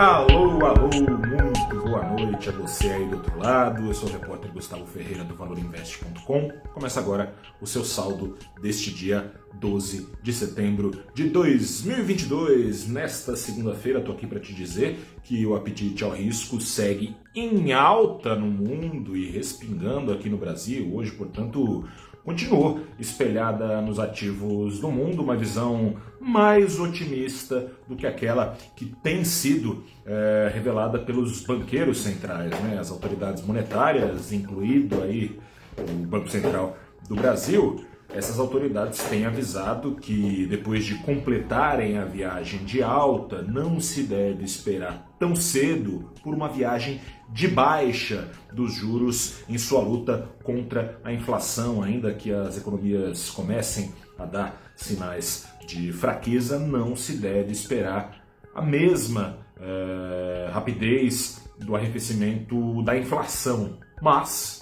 Alô, alô, muito boa noite a você aí do outro lado. Eu sou o repórter Gustavo Ferreira do ValorInvest.com. Começa agora o seu saldo deste dia 12 de setembro de 2022. Nesta segunda-feira, estou aqui para te dizer que o apetite ao risco segue em alta no mundo e respingando aqui no Brasil. Hoje, portanto, continuou espelhada nos ativos do mundo, uma visão mais otimista do que aquela que tem sido é, revelada pelos banqueiros centrais, né? as autoridades monetárias, incluído aí o Banco Central do Brasil, essas autoridades têm avisado que depois de completarem a viagem de alta, não se deve esperar tão cedo por uma viagem de baixa dos juros em sua luta contra a inflação, ainda que as economias comecem a dar sinais de fraqueza, não se deve esperar a mesma é, rapidez do arrefecimento da inflação. Mas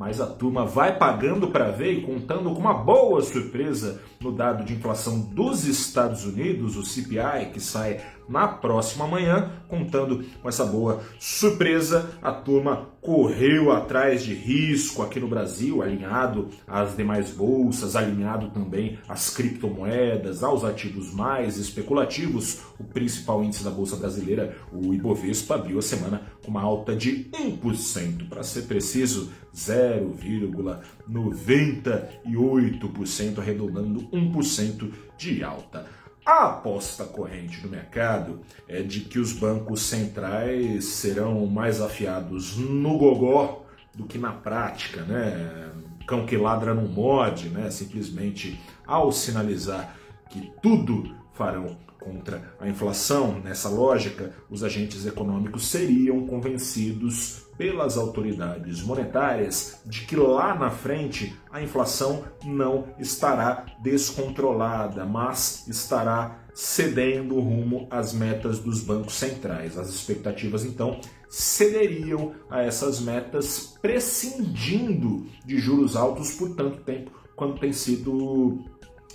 mas a turma vai pagando para ver e contando com uma boa surpresa no dado de inflação dos Estados Unidos, o CPI, que sai na próxima manhã, contando com essa boa surpresa. A turma correu atrás de risco aqui no Brasil, alinhado às demais bolsas, alinhado também às criptomoedas, aos ativos mais especulativos. O principal índice da bolsa brasileira, o Ibovespa, abriu a semana com uma alta de 1%, para ser preciso, 0,98%, arredondando 1% de alta. A aposta corrente do mercado é de que os bancos centrais serão mais afiados no gogó do que na prática, né? Cão que ladra no mod, né? Simplesmente ao sinalizar que tudo farão contra a inflação, nessa lógica, os agentes econômicos seriam convencidos pelas autoridades monetárias de que lá na frente a inflação não estará descontrolada, mas estará cedendo rumo às metas dos bancos centrais. As expectativas então cederiam a essas metas, prescindindo de juros altos por tanto tempo quanto tem sido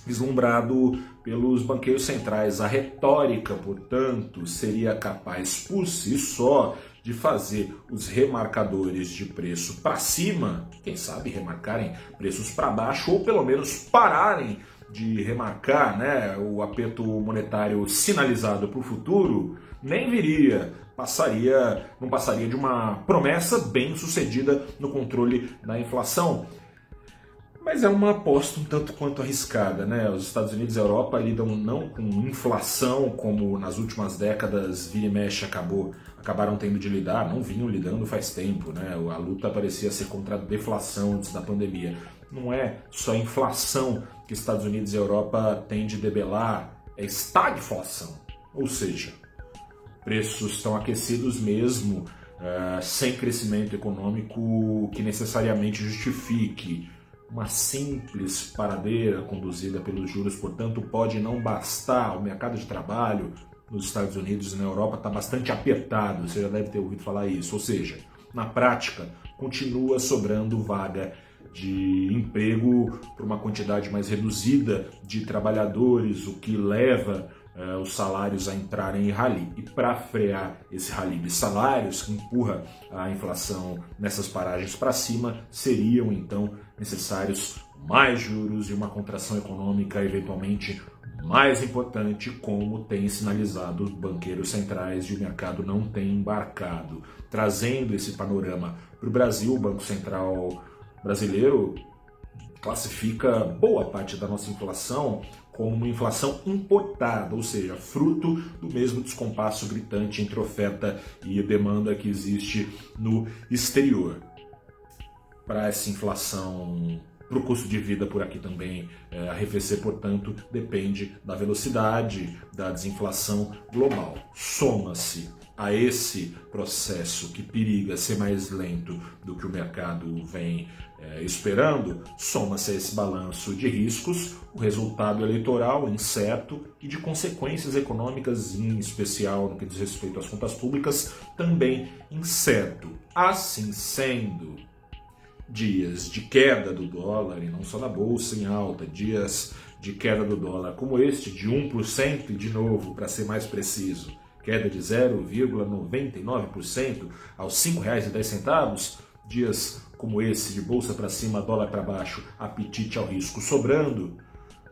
vislumbrado pelos banqueiros centrais. A retórica, portanto, seria capaz por si só de fazer os remarcadores de preço para cima, quem sabe remarcarem preços para baixo ou pelo menos pararem de remarcar né, o aperto monetário sinalizado para o futuro, nem viria, passaria, não passaria de uma promessa bem sucedida no controle da inflação. Mas é uma aposta um tanto quanto arriscada, né? Os Estados Unidos e a Europa lidam não com inflação como nas últimas décadas vira e mexe acabou, acabaram tendo de lidar, não vinham lidando faz tempo, né? A luta parecia ser contra a deflação antes da pandemia. Não é só a inflação que Estados Unidos e Europa têm de debelar, é estagflação. Ou seja, preços estão aquecidos mesmo, uh, sem crescimento econômico que necessariamente justifique uma simples paradeira conduzida pelos juros, portanto, pode não bastar. O mercado de trabalho nos Estados Unidos e na Europa está bastante apertado, você já deve ter ouvido falar isso. Ou seja, na prática, continua sobrando vaga de emprego para uma quantidade mais reduzida de trabalhadores, o que leva uh, os salários a entrarem em rally. E para frear esse rally de salários, que empurra a inflação nessas paragens para cima, seriam então necessários mais juros e uma contração econômica eventualmente mais importante, como tem sinalizado os banqueiros centrais e o mercado não tem embarcado. Trazendo esse panorama para o Brasil, o Banco Central brasileiro classifica boa parte da nossa inflação como uma inflação importada, ou seja, fruto do mesmo descompasso gritante entre oferta e demanda que existe no exterior. Para essa inflação, para o custo de vida por aqui também é, arrefecer, portanto, depende da velocidade da desinflação global. Soma-se a esse processo que periga ser mais lento do que o mercado vem é, esperando, soma-se a esse balanço de riscos o resultado eleitoral incerto e de consequências econômicas, em especial no que diz respeito às contas públicas, também incerto. Assim sendo, dias de queda do dólar, e não só na bolsa em alta, dias de queda do dólar como este, de 1%, e de novo, para ser mais preciso, queda de 0,99% aos R$ 5,10. Dias como esse, de bolsa para cima, dólar para baixo, apetite ao risco sobrando,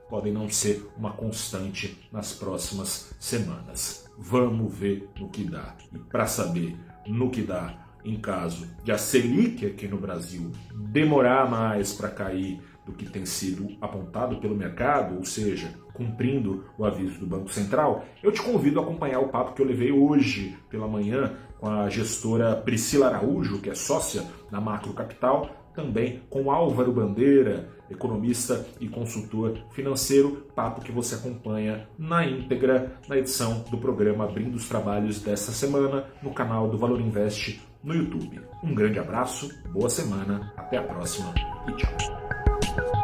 podem não ser uma constante nas próximas semanas. Vamos ver no que dá. E para saber no que dá, em caso de a Selic aqui no Brasil demorar mais para cair do que tem sido apontado pelo mercado, ou seja, cumprindo o aviso do Banco Central, eu te convido a acompanhar o papo que eu levei hoje pela manhã com a gestora Priscila Araújo, que é sócia da Macro Capital, também com Álvaro Bandeira, economista e consultor financeiro, papo que você acompanha na íntegra na edição do programa Abrindo os Trabalhos desta semana no canal do Valor Invest no YouTube. Um grande abraço, boa semana, até a próxima e tchau. Thank you.